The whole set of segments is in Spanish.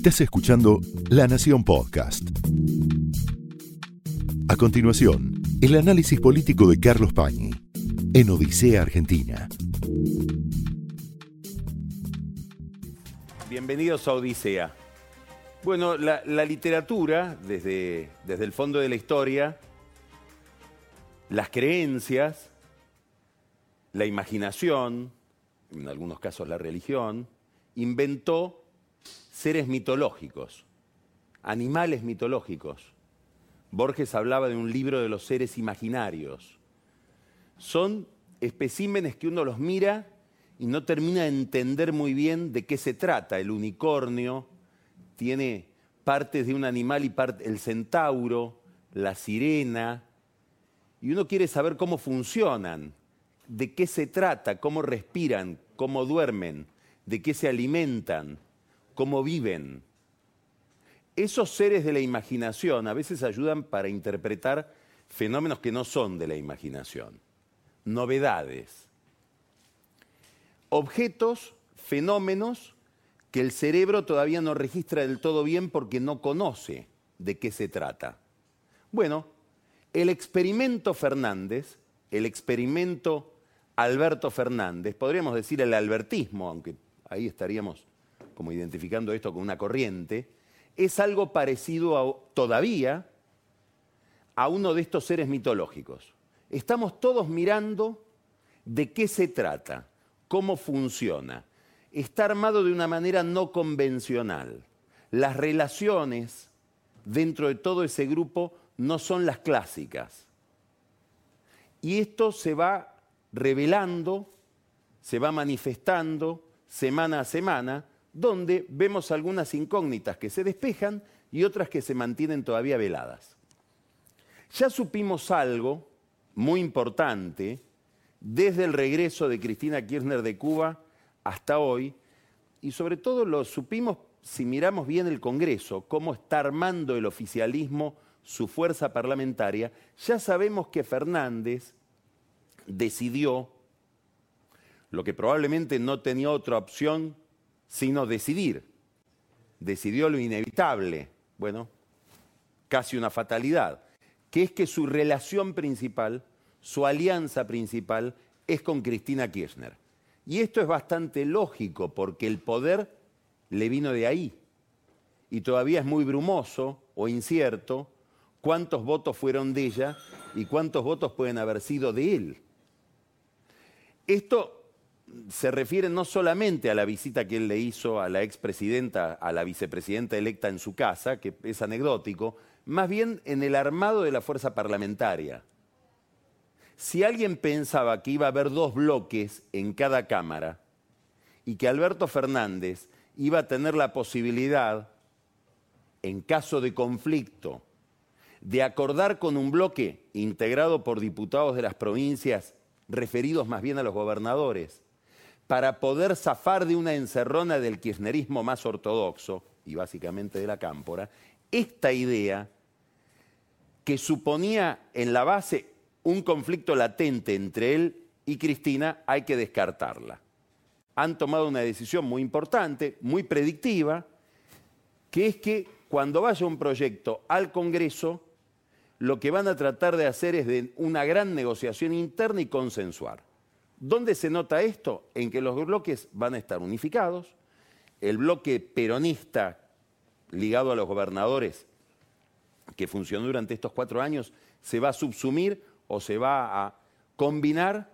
Estás escuchando La Nación Podcast. A continuación, el análisis político de Carlos Pañi en Odisea Argentina. Bienvenidos a Odisea. Bueno, la, literatura, desde, desde el fondo de la historia, las creencias, la imaginación, en algunos casos la religión, inventó seres mitológicos, animales mitológicos. Borges hablaba de un libro de los seres imaginarios. Son especímenes que uno los mira y no termina de entender muy bien de qué se trata. El unicornio tiene partes de un animal y parte, el centauro, la sirena, y uno quiere saber cómo funcionan, de qué se trata, cómo respiran, cómo duermen, de qué se alimentan, cómo viven. Esos seres de la imaginación a veces ayudan para interpretar fenómenos que no son de la imaginación, novedades, objetos, fenómenos que el cerebro todavía no registra del todo bien porque no conoce de qué se trata. Bueno, el experimento Fernández, el experimento Alberto Fernández, podríamos decir el albertismo, aunque ahí estaríamos como identificando esto con una corriente, es algo parecido todavía a uno de estos seres mitológicos. Estamos todos mirando de qué se trata, cómo funciona. Está armado de una manera no convencional. Las relaciones dentro de todo ese grupo no son las clásicas. Y esto se va revelando, se va manifestando semana a semana, donde vemos algunas incógnitas que se despejan y otras que se mantienen todavía veladas. Ya supimos algo muy importante desde el regreso de Cristina Kirchner de Cuba hasta hoy, y sobre todo lo supimos si miramos bien el Congreso, cómo está armando el oficialismo su fuerza parlamentaria, ya sabemos que Fernández decidió lo que probablemente no tenía otra opción sino decidir. Decidió lo inevitable, bueno, casi una fatalidad, que es que su relación principal, su alianza principal es con Cristina Kirchner. Y esto es bastante lógico porque el poder le vino de ahí. Y todavía es muy brumoso o incierto cuántos votos fueron de ella y cuántos votos pueden haber sido de él. Esto se refiere no solamente a la visita que él le hizo a la expresidenta, a la vicepresidenta electa en su casa, que es anecdótico, más bien en el armado de la fuerza parlamentaria. Si alguien pensaba que iba a haber dos bloques en cada Cámara y que Alberto Fernández iba a tener la posibilidad, en caso de conflicto, de acordar con un bloque integrado por diputados de las provincias, referidos más bien a los gobernadores, para poder zafar de una encerrona del kirchnerismo más ortodoxo, y básicamente de la cámpora, esta idea que suponía en la base un conflicto latente entre él y Cristina, hay que descartarla. Han tomado una decisión muy importante, muy predictiva, que es que cuando vaya un proyecto al Congreso, lo que van a tratar de hacer es de una gran negociación interna y consensuar. ¿Dónde se nota esto? En que los bloques van a estar unificados, el bloque peronista ligado a los gobernadores que funcionó durante estos cuatro años se va a subsumir o se va a combinar,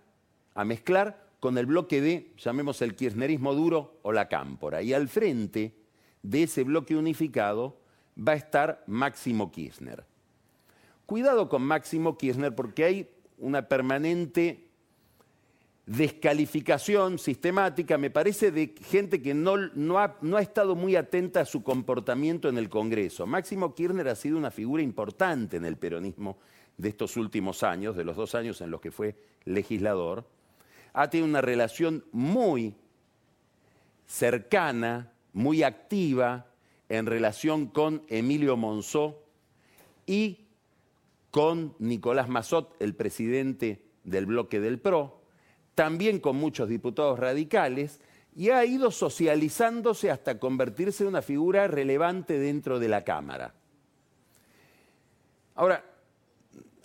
a mezclar con el bloque de, llamemos el kirchnerismo duro o la cámpora. Y al frente de ese bloque unificado va a estar Máximo Kirchner. Cuidado con Máximo Kirchner porque hay una permanente descalificación sistemática, me parece, de gente que no, ha, estado muy atenta a su comportamiento en el Congreso. Máximo Kirchner ha sido una figura importante en el peronismo de estos últimos años, de los dos años en los que fue legislador. Ha tenido una relación muy cercana, muy activa en relación con Emilio Monzó y con Nicolás Mazot, el presidente del bloque del PRO, también con muchos diputados radicales y ha ido socializándose hasta convertirse en una figura relevante dentro de la Cámara. Ahora,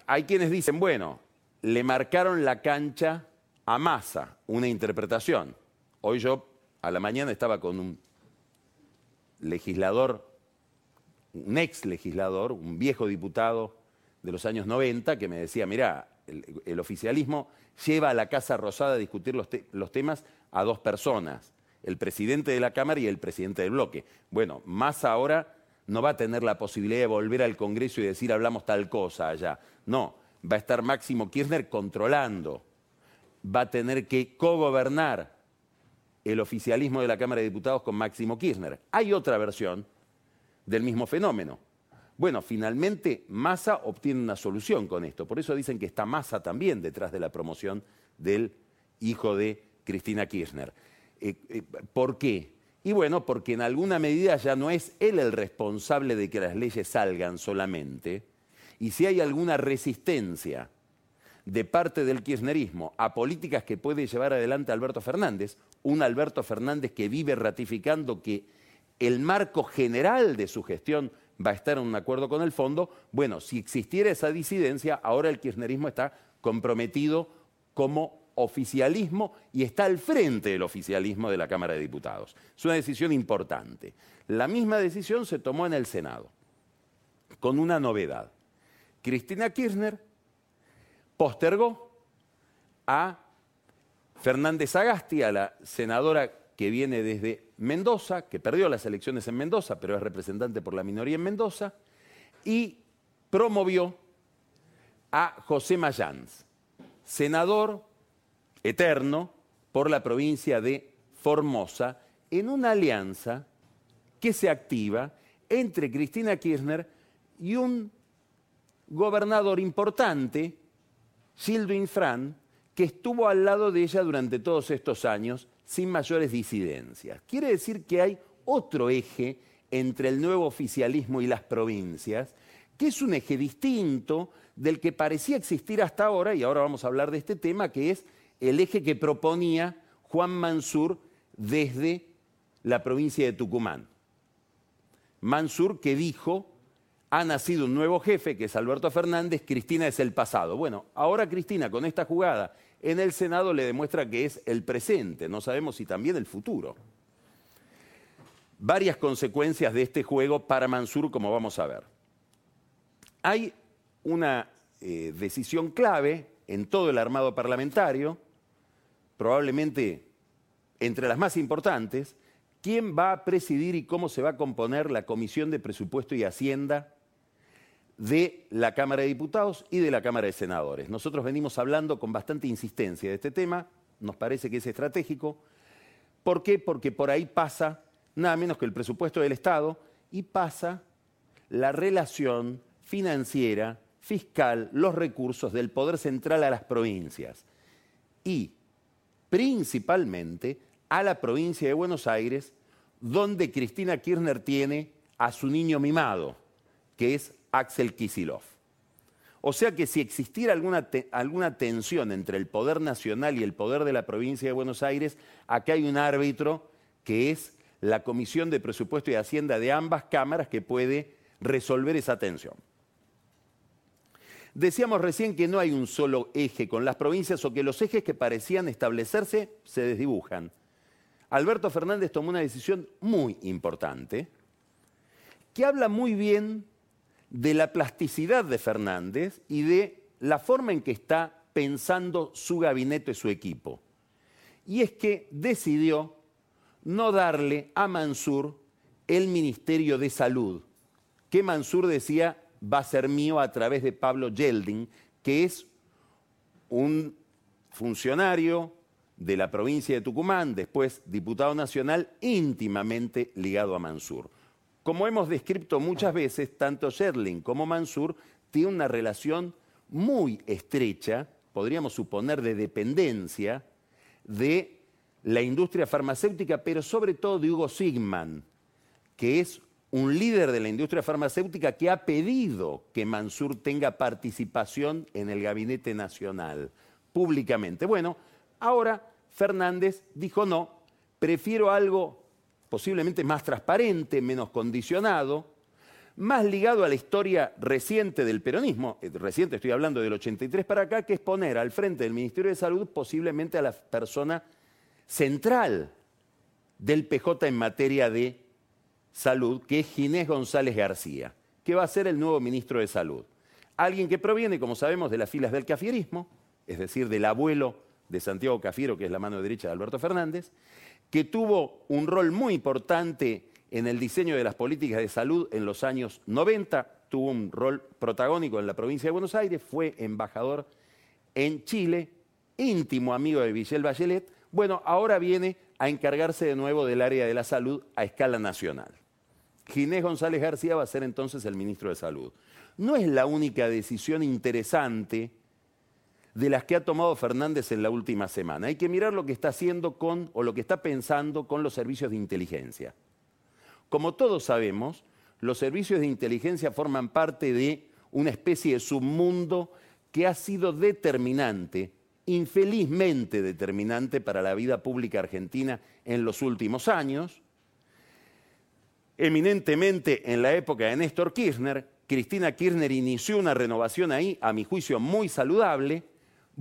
hay quienes dicen, bueno, le marcaron la cancha a Massa, una interpretación. Hoy yo a la mañana estaba con un legislador, un ex legislador, un viejo diputado de los años 90 que me decía, mira, el, oficialismo lleva a la Casa Rosada a discutir los, los temas a dos personas, el presidente de la Cámara y el presidente del bloque. Bueno, más ahora no va a tener la posibilidad de volver al Congreso y decir hablamos tal cosa allá. No, va a estar Máximo Kirchner controlando, va a tener que cogobernar el oficialismo de la Cámara de Diputados con Máximo Kirchner. Hay otra versión del mismo fenómeno. Bueno, finalmente Massa obtiene una solución con esto. Por eso dicen que está Massa también detrás de la promoción del hijo de Cristina Kirchner. Eh, eh, ¿Por qué? Y bueno, porque en alguna medida ya no es él el responsable de que las leyes salgan solamente. Y si hay alguna resistencia de parte del kirchnerismo a políticas que puede llevar adelante Alberto Fernández, un Alberto Fernández que vive ratificando que el marco general de su gestión va a estar en un acuerdo con el fondo, bueno, si existiera esa disidencia, ahora el kirchnerismo está comprometido como oficialismo y está al frente del oficialismo de la Cámara de Diputados. Es una decisión importante. La misma decisión se tomó en el Senado, con una novedad. Cristina Kirchner postergó a Fernández Agasti, a la senadora que viene desde Mendoza, que perdió las elecciones en Mendoza, pero es representante por la minoría en Mendoza, y promovió a José Mayans, senador eterno por la provincia de Formosa, en una alianza que se activa entre Cristina Kirchner y un gobernador importante Gildo Infran, que estuvo al lado de ella durante todos estos años sin mayores disidencias. Quiere decir que hay otro eje entre el nuevo oficialismo y las provincias, que es un eje distinto del que parecía existir hasta ahora, y ahora vamos a hablar de este tema, que es el eje que proponía Juan Mansur desde la provincia de Tucumán. Mansur que dijo ha nacido un nuevo jefe, que es Alberto Fernández, Cristina es el pasado. Bueno, ahora Cristina con esta jugada en el Senado le demuestra que es el presente, no sabemos si también el futuro. Varias consecuencias de este juego para Mansur, como vamos a ver. Hay una eh, decisión clave en todo el armado parlamentario, probablemente entre las más importantes, quién va a presidir y cómo se va a componer la Comisión de Presupuesto y Hacienda de la Cámara de Diputados y de la Cámara de Senadores. Nosotros venimos hablando con bastante insistencia de este tema, nos parece que es estratégico. ¿Por qué? Porque por ahí pasa nada menos que el presupuesto del Estado y pasa la relación financiera, fiscal, los recursos del poder central a las provincias y principalmente a la provincia de Buenos Aires, donde Cristina Kirchner tiene a su niño mimado, que es Axel Kisilov. O sea que si existiera alguna, alguna, tensión entre el poder nacional y el poder de la provincia de Buenos Aires, acá hay un árbitro que es la Comisión de Presupuesto y Hacienda de ambas cámaras que puede resolver esa tensión. Decíamos recién que no hay un solo eje con las provincias o que los ejes que parecían establecerse se desdibujan. Alberto Fernández tomó una decisión muy importante que habla muy bien de la plasticidad de Fernández y de la forma en que está pensando su gabinete, y su equipo. Y es que decidió no darle a Mansur el Ministerio de Salud, que Mansur decía va a ser mío a través de Pablo Yeldin, que es un funcionario de la provincia de Tucumán, después diputado nacional, íntimamente ligado a Mansur. Como hemos descrito muchas veces, tanto Sherling como Mansur tienen una relación muy estrecha, podríamos suponer de dependencia, de la industria farmacéutica, pero sobre todo de Hugo Sigman, que es un líder de la industria farmacéutica que ha pedido que Mansur tenga participación en el gabinete nacional, públicamente. Bueno, ahora Fernández dijo no, prefiero algo posiblemente más transparente, menos condicionado, más ligado a la historia reciente del peronismo, eh, reciente estoy hablando del 83 para acá, que es poner al frente del Ministerio de Salud posiblemente a la persona central del PJ en materia de salud, que es Ginés González García, que va a ser el nuevo ministro de Salud. Alguien que proviene, como sabemos, de las filas del cafierismo, es decir, del abuelo de Santiago Cafiero, que es la mano derecha de Alberto Fernández, que tuvo un rol muy importante en el diseño de las políticas de salud en los años 90, tuvo un rol protagónico en la provincia de Buenos Aires, fue embajador en Chile, íntimo amigo de Michelle Bachelet. Bueno, ahora viene a encargarse de nuevo del área de la salud a escala nacional. Ginés González García va a ser entonces el ministro de Salud. No es la única decisión interesante de las que ha tomado Fernández en la última semana. Hay que mirar lo que está haciendo con, o lo que está pensando con los servicios de inteligencia. Como todos sabemos, los servicios de inteligencia forman parte de una especie de submundo que ha sido determinante, infelizmente determinante para la vida pública argentina en los últimos años. Eminentemente en la época de Néstor Kirchner, Cristina Kirchner inició una renovación ahí, a mi juicio, muy saludable,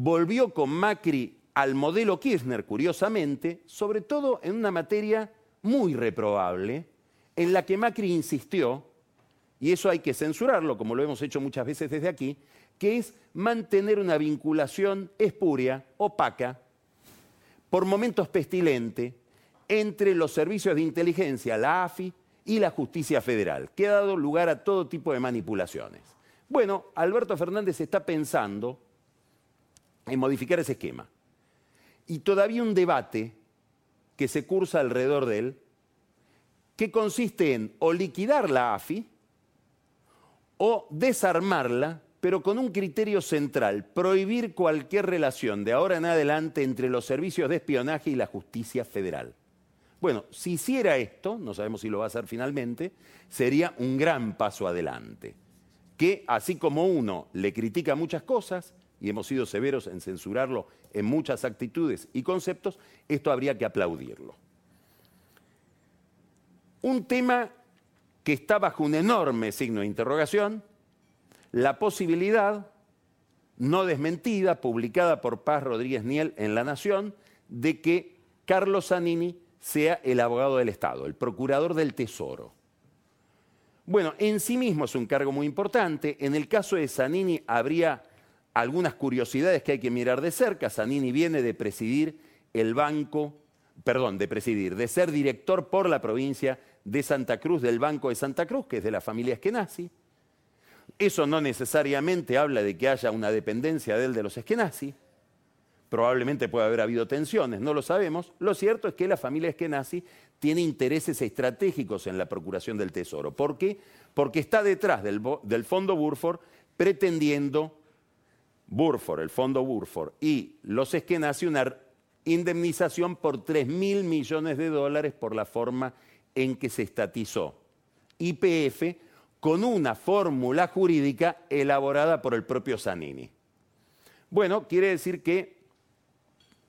volvió con Macri al modelo Kirchner, curiosamente, sobre todo en una materia muy reprobable, en la que Macri insistió, y eso hay que censurarlo, como lo hemos hecho muchas veces desde aquí, que es mantener una vinculación espuria, opaca, por momentos pestilente, entre los servicios de inteligencia, la AFI y la justicia federal, que ha dado lugar a todo tipo de manipulaciones. Bueno, Alberto Fernández está pensando en modificar ese esquema. Y todavía un debate que se cursa alrededor de él que consiste en o liquidar la AFI o desarmarla, pero con un criterio central, prohibir cualquier relación de ahora en adelante entre los servicios de espionaje y la justicia federal. Bueno, si hiciera esto, no sabemos si lo va a hacer finalmente, sería un gran paso adelante, que así como uno le critica muchas cosas, y hemos sido severos en censurarlo en muchas actitudes y conceptos, esto habría que aplaudirlo. Un tema que está bajo un enorme signo de interrogación, la posibilidad, no desmentida, publicada por Paz Rodríguez Niel en La Nación, de que Carlos Zanini sea el abogado del Estado, el procurador del Tesoro. Bueno, en sí mismo es un cargo muy importante. En el caso de Zanini habría algunas curiosidades que hay que mirar de cerca. Zanini viene de presidir el banco, perdón, de presidir, de ser director por la provincia de Santa Cruz, del Banco de Santa Cruz, que es de la familia Eskenazi. Eso no necesariamente habla de que haya una dependencia de él de los Eskenazi. Probablemente puede haber habido tensiones, no lo sabemos. Lo cierto es que la familia Eskenazi tiene intereses estratégicos en la procuración del tesoro. ¿Por qué? Porque está detrás del, del fondo Burford pretendiendo, Burford, el fondo Burford y los Eskenazi una indemnización por 3 mil millones de dólares por la forma en que se estatizó IPF con una fórmula jurídica elaborada por el propio Zanini. Bueno, quiere decir que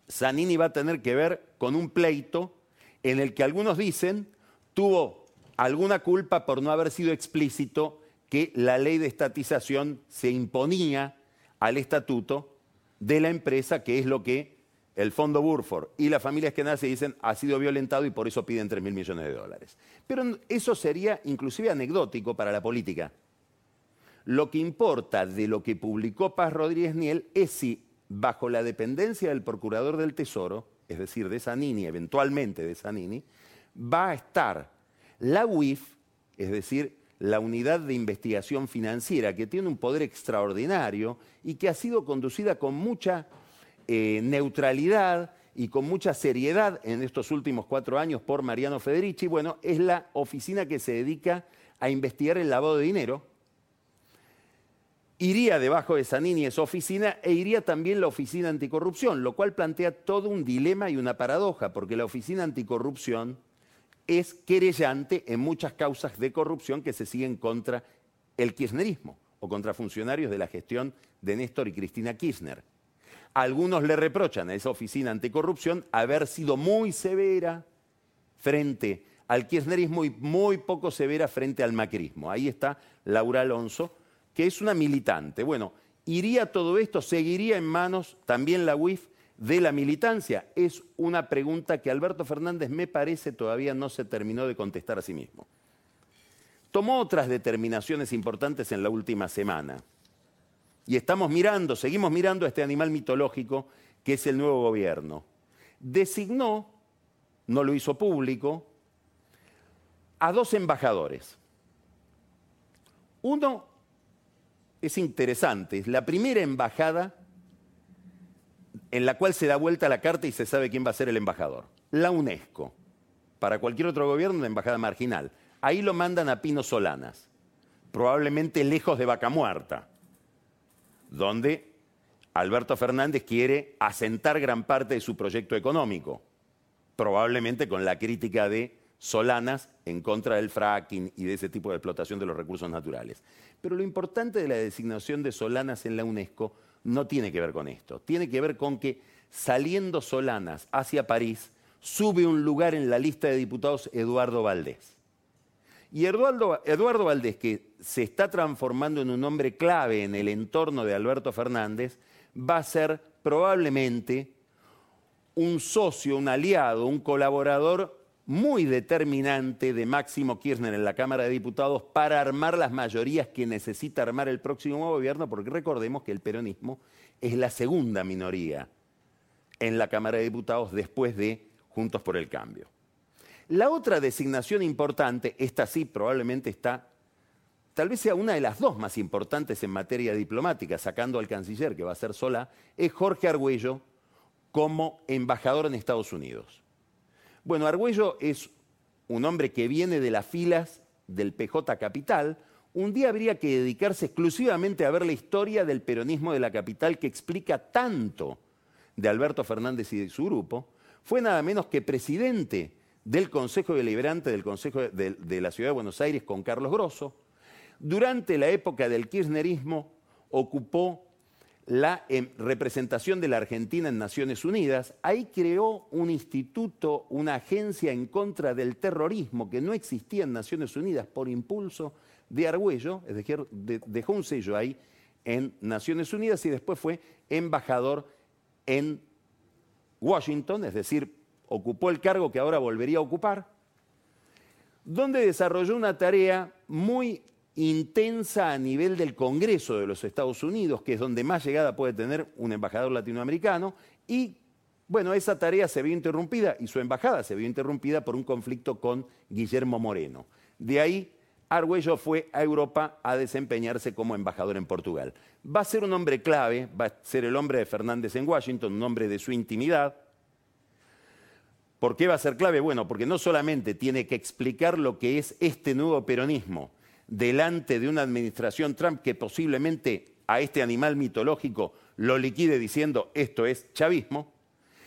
Zanini va a tener que ver con un pleito en el que algunos dicen tuvo alguna culpa por no haber sido explícito que la ley de estatización se imponía al estatuto de la empresa, que es lo que el fondo Burford y las familias que nacen dicen ha sido violentado y por eso piden 3 mil millones de dólares. Pero eso sería inclusive anecdótico para la política. Lo que importa de lo que publicó Paz Rodríguez Niel es si bajo la dependencia del Procurador del Tesoro, es decir, de Sanini, eventualmente de Sanini, va a estar la UIF, es decir, la unidad de investigación financiera, que tiene un poder extraordinario y que ha sido conducida con mucha eh, neutralidad y con mucha seriedad en estos últimos cuatro años por Mariano Federici, bueno, es la oficina que se dedica a investigar el lavado de dinero. Iría debajo de Sanini esa oficina e iría también la oficina anticorrupción, lo cual plantea todo un dilema y una paradoja, porque la oficina anticorrupción es querellante en muchas causas de corrupción que se siguen contra el kirchnerismo o contra funcionarios de la gestión de Néstor y Cristina Kirchner. Algunos le reprochan a esa oficina anticorrupción haber sido muy severa frente al kirchnerismo y muy poco severa frente al macrismo. Ahí está Laura Alonso, que es una militante. Bueno, ¿iría todo esto? ¿Seguiría en manos también la UIF de la militancia? Es una pregunta que Alberto Fernández me parece todavía no se terminó de contestar a sí mismo. Tomó otras determinaciones importantes en la última semana. Y estamos mirando, seguimos mirando a este animal mitológico que es el nuevo gobierno. Designó, no lo hizo público, a dos embajadores. Uno es interesante, es la primera embajada en la cual se da vuelta la carta y se sabe quién va a ser el embajador. La UNESCO. Para cualquier otro gobierno, una embajada marginal. Ahí lo mandan a Pino Solanas, probablemente lejos de Vaca Muerta, donde Alberto Fernández quiere asentar gran parte de su proyecto económico, probablemente con la crítica de Solanas en contra del fracking y de ese tipo de explotación de los recursos naturales. Pero lo importante de la designación de Solanas en la UNESCO no tiene que ver con esto, tiene que ver con que saliendo Solanas hacia París, sube un lugar en la lista de diputados Eduardo Valdés. Y Eduardo, Eduardo Valdés, que se está transformando en un hombre clave en el entorno de Alberto Fernández, va a ser probablemente un socio, un aliado, un colaborador muy determinante de Máximo Kirchner en la Cámara de Diputados para armar las mayorías que necesita armar el próximo gobierno, porque recordemos que el peronismo es la segunda minoría en la Cámara de Diputados después de Juntos por el Cambio. La otra designación importante, esta sí probablemente está, tal vez sea una de las dos más importantes en materia diplomática, sacando al canciller, que va a ser sola, es Jorge Argüello como embajador en Estados Unidos. Bueno, Argüello es un hombre que viene de las filas del PJ Capital. Un día habría que dedicarse exclusivamente a ver la historia del peronismo de la capital que explica tanto de Alberto Fernández y de su grupo. Fue nada menos que presidente del Consejo Deliberante del Consejo de, de, la Ciudad de Buenos Aires con Carlos Grosso. Durante la época del kirchnerismo ocupó la em, representación de la Argentina en Naciones Unidas, ahí creó un instituto, una agencia en contra del terrorismo que no existía en Naciones Unidas por impulso de Argüello, es decir, dejó un sello ahí en Naciones Unidas y después fue embajador en Washington, es decir, ocupó el cargo que ahora volvería a ocupar, donde desarrolló una tarea muy intensa a nivel del Congreso de los Estados Unidos, que es donde más llegada puede tener un embajador latinoamericano, y bueno, esa tarea se vio interrumpida y su embajada se vio interrumpida por un conflicto con Guillermo Moreno. De ahí, Argüello fue a Europa a desempeñarse como embajador en Portugal. Va a ser un hombre clave, va a ser el hombre de Fernández en Washington, un hombre de su intimidad. ¿Por qué va a ser clave? Bueno, porque no solamente tiene que explicar lo que es este nuevo peronismo, delante de una administración Trump que posiblemente a este animal mitológico lo liquide diciendo esto es chavismo,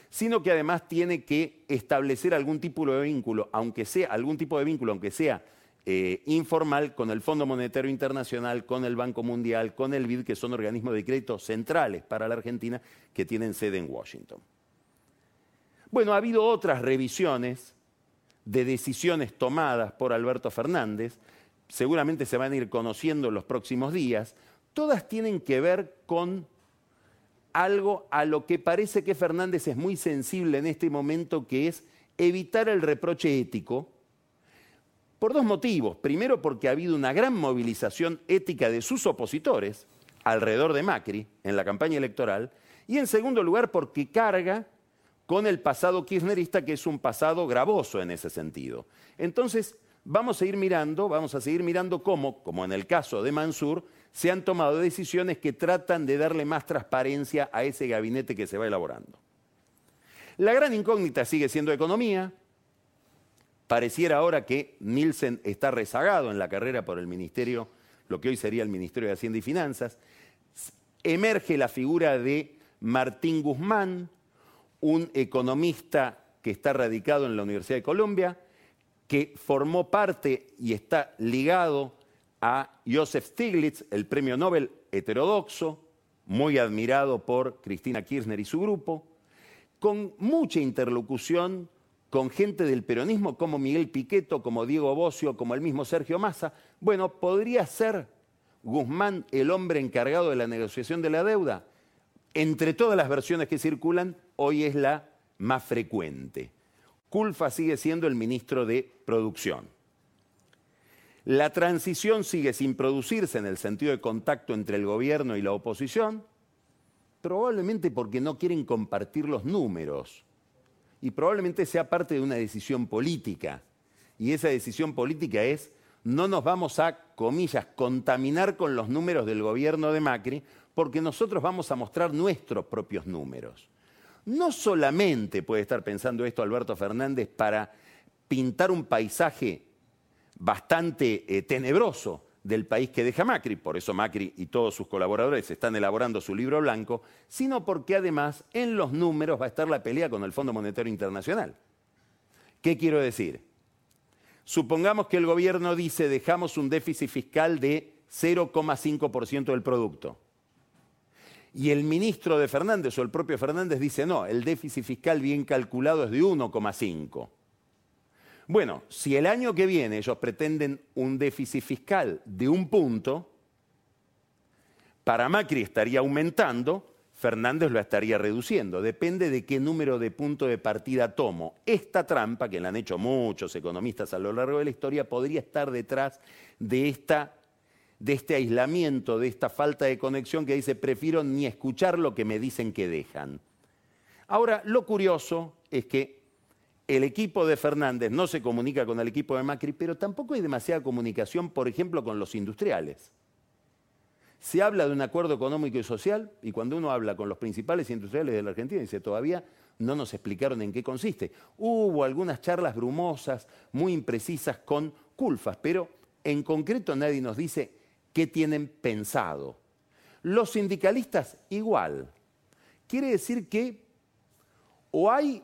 sino que además tiene que establecer algún tipo de vínculo, aunque sea algún tipo de vínculo, aunque sea eh, informal, con el Fondo Monetario Internacional, con el Banco Mundial, con el BID, que son organismos de crédito centrales para la Argentina que tienen sede en Washington. Bueno, ha habido otras revisiones de decisiones tomadas por Alberto Fernández seguramente se van a ir conociendo en los próximos días, todas tienen que ver con algo a lo que parece que Fernández es muy sensible en este momento, que es evitar el reproche ético, por dos motivos. Primero, porque ha habido una gran movilización ética de sus opositores alrededor de Macri en la campaña electoral, y en segundo lugar, porque carga con el pasado kirchnerista, que es un pasado gravoso en ese sentido. Entonces, vamos a ir mirando, vamos a seguir mirando cómo, como en el caso de Mansur, se han tomado decisiones que tratan de darle más transparencia a ese gabinete que se va elaborando. La gran incógnita sigue siendo economía. Pareciera ahora que Nielsen está rezagado en la carrera por el ministerio, lo que hoy sería el Ministerio de Hacienda y Finanzas. Emerge la figura de Martín Guzmán, un economista que está radicado en la Universidad de Colombia, que formó parte y está ligado a Joseph Stiglitz, el premio Nobel heterodoxo, muy admirado por Cristina Kirchner y su grupo, con mucha interlocución con gente del peronismo como Miguel Piqueto, como Diego Bocio, como el mismo Sergio Massa. Bueno, podría ser Guzmán el hombre encargado de la negociación de la deuda. Entre todas las versiones que circulan, hoy es la más frecuente. Culfa sigue siendo el ministro de Producción. La transición sigue sin producirse en el sentido de contacto entre el gobierno y la oposición, probablemente porque no quieren compartir los números y probablemente sea parte de una decisión política. Y esa decisión política es, no nos vamos a, comillas, contaminar con los números del gobierno de Macri, porque nosotros vamos a mostrar nuestros propios números. No solamente puede estar pensando esto Alberto Fernández para pintar un paisaje bastante eh, tenebroso del país que deja Macri, por eso Macri y todos sus colaboradores están elaborando su libro blanco, sino porque además en los números va a estar la pelea con el Fondo Monetario Internacional. ¿Qué quiero decir? Supongamos que el gobierno dice dejamos un déficit fiscal de 0,5% del producto. Y el ministro de Fernández o el propio Fernández dice no, el déficit fiscal bien calculado es de 1,5%. Bueno, si el año que viene ellos pretenden un déficit fiscal de un punto, para Macri estaría aumentando, Fernández lo estaría reduciendo. Depende de qué número de punto de partida tomo. Esta trampa, que la han hecho muchos economistas a lo largo de la historia, podría estar detrás de, esta, de este aislamiento, de esta falta de conexión que dice, prefiero ni escuchar lo que me dicen que dejan. Ahora, lo curioso es que el equipo de Fernández no se comunica con el equipo de Macri, pero tampoco hay demasiada comunicación, por ejemplo, con los industriales. Se habla de un acuerdo económico y social, y cuando uno habla con los principales industriales de la Argentina, dice, todavía no nos explicaron en qué consiste. Hubo algunas charlas brumosas, muy imprecisas con culfas, pero en concreto nadie nos dice qué tienen pensado. Los sindicalistas igual. Quiere decir que o hay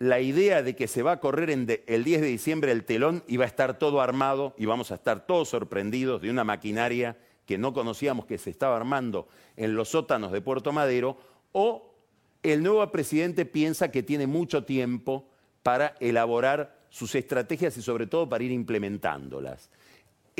la idea de que se va a correr el 10 de diciembre el telón y va a estar todo armado y vamos a estar todos sorprendidos de una maquinaria que no conocíamos que se estaba armando en los sótanos de Puerto Madero, o el nuevo presidente piensa que tiene mucho tiempo para elaborar sus estrategias y sobre todo para ir implementándolas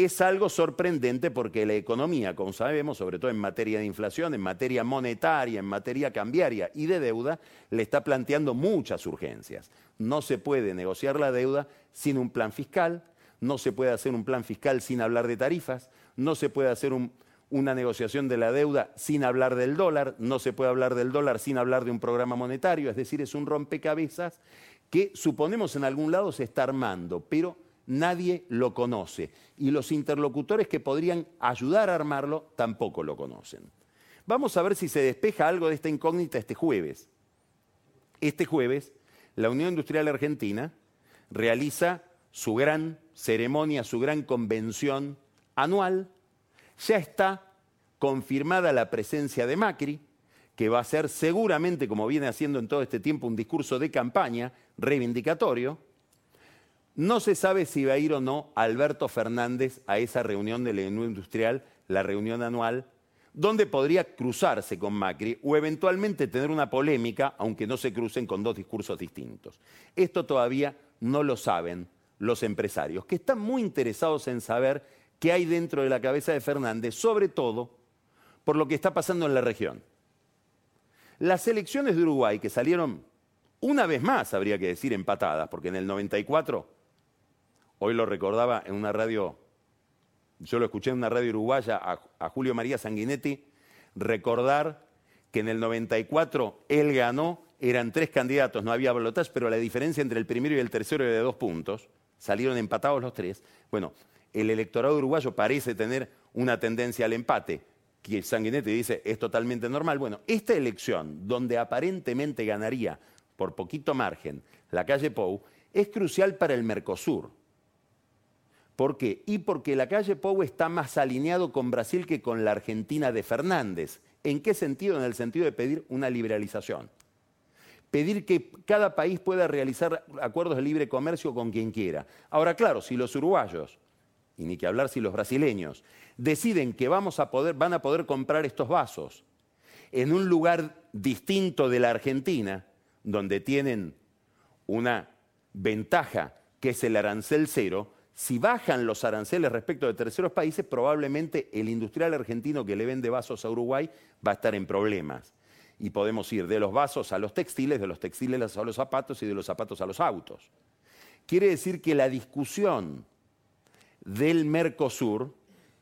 es algo sorprendente porque la economía, como sabemos, sobre todo en materia de inflación, en materia monetaria, en materia cambiaria y de deuda, le está planteando muchas urgencias. No se puede negociar la deuda sin un plan fiscal, no se puede hacer un plan fiscal sin hablar de tarifas, no se puede hacer una negociación de la deuda sin hablar del dólar, no se puede hablar del dólar sin hablar de un programa monetario, es decir, es un rompecabezas que suponemos en algún lado se está armando, pero nadie lo conoce y los interlocutores que podrían ayudar a armarlo tampoco lo conocen. Vamos a ver si se despeja algo de esta incógnita este jueves. Este jueves, la Unión Industrial Argentina realiza su gran ceremonia, su gran convención anual. Ya está confirmada la presencia de Macri, que va a ser seguramente, como viene haciendo en todo este tiempo, un discurso de campaña reivindicatorio. No se sabe si va a ir o no Alberto Fernández a esa reunión de la Unión Industrial, la reunión anual, donde podría cruzarse con Macri o eventualmente tener una polémica, aunque no se crucen con dos discursos distintos. Esto todavía no lo saben los empresarios, que están muy interesados en saber qué hay dentro de la cabeza de Fernández, sobre todo por lo que está pasando en la región. Las elecciones de Uruguay, que salieron una vez más, habría que decir, empatadas, porque en el 94 Hoy lo recordaba en una radio, yo lo escuché en una radio uruguaya a, Julio María Sanguinetti, recordar que en el 94 él ganó, eran tres candidatos, no había balotaje, pero la diferencia entre el primero y el tercero era de dos puntos, salieron empatados los tres. Bueno, el electorado uruguayo parece tener una tendencia al empate, que Sanguinetti dice es totalmente normal. Bueno, esta elección, donde aparentemente ganaría por poquito margen la calle Pou, es crucial para el Mercosur. ¿Por qué? Y porque la calle Pou está más alineado con Brasil que con la Argentina de Fernández. ¿En qué sentido? En el sentido de pedir una liberalización. Pedir que cada país pueda realizar acuerdos de libre comercio con quien quiera. Ahora, claro, si los uruguayos, y ni que hablar si los brasileños, deciden que vamos a poder, van a poder comprar estos vasos en un lugar distinto de la Argentina, donde tienen una ventaja que es el arancel cero, si bajan los aranceles respecto de terceros países, probablemente el industrial argentino que le vende vasos a Uruguay va a estar en problemas. Y podemos ir de los vasos a los textiles, de los textiles a los zapatos y de los zapatos a los autos. Quiere decir que la discusión del Mercosur,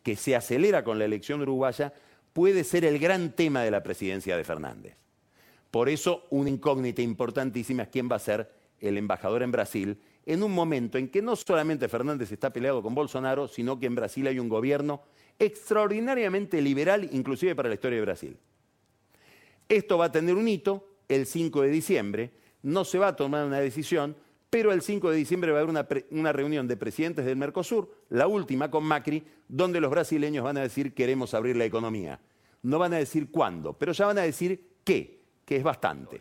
que se acelera con la elección uruguaya, puede ser el gran tema de la presidencia de Fernández. Por eso, una incógnita importantísima es quién va a ser el embajador en Brasil en un momento en que no solamente Fernández está peleado con Bolsonaro, sino que en Brasil hay un gobierno extraordinariamente liberal, inclusive para la historia de Brasil. Esto va a tener un hito el 5 de diciembre, no se va a tomar una decisión, pero el 5 de diciembre va a haber una, reunión de presidentes del Mercosur, la última con Macri, donde los brasileños van a decir queremos abrir la economía. No van a decir cuándo, pero ya van a decir qué, que es bastante.